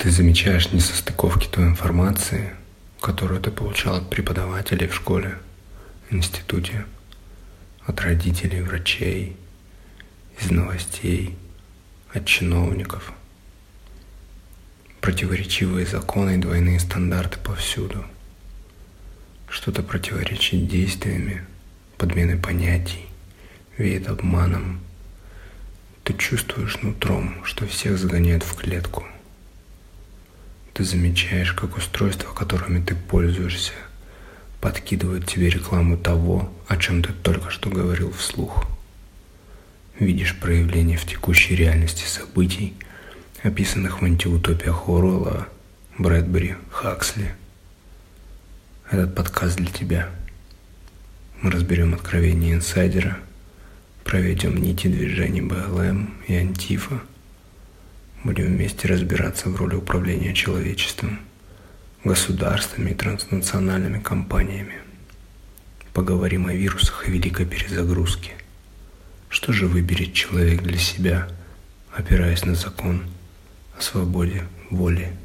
Ты замечаешь несостыковки той информации, которую ты получал от преподавателей в школе, институте, от родителей, врачей, из новостей, от чиновников. Противоречивые законы и двойные стандарты повсюду. Что-то противоречит действиями, подмены понятий, веет обманом. Ты чувствуешь нутром, что всех загоняют в клетку – ты замечаешь, как устройства, которыми ты пользуешься, подкидывают тебе рекламу того, о чем ты только что говорил вслух. Видишь проявление в текущей реальности событий, описанных в антиутопиях Оруэлла, Брэдбери, Хаксли. Этот подкаст для тебя. Мы разберем откровения инсайдера, проведем нити движений БЛМ и Антифа – Будем вместе разбираться в роли управления человечеством, государствами и транснациональными компаниями. Поговорим о вирусах и великой перезагрузке. Что же выберет человек для себя, опираясь на закон о свободе, воле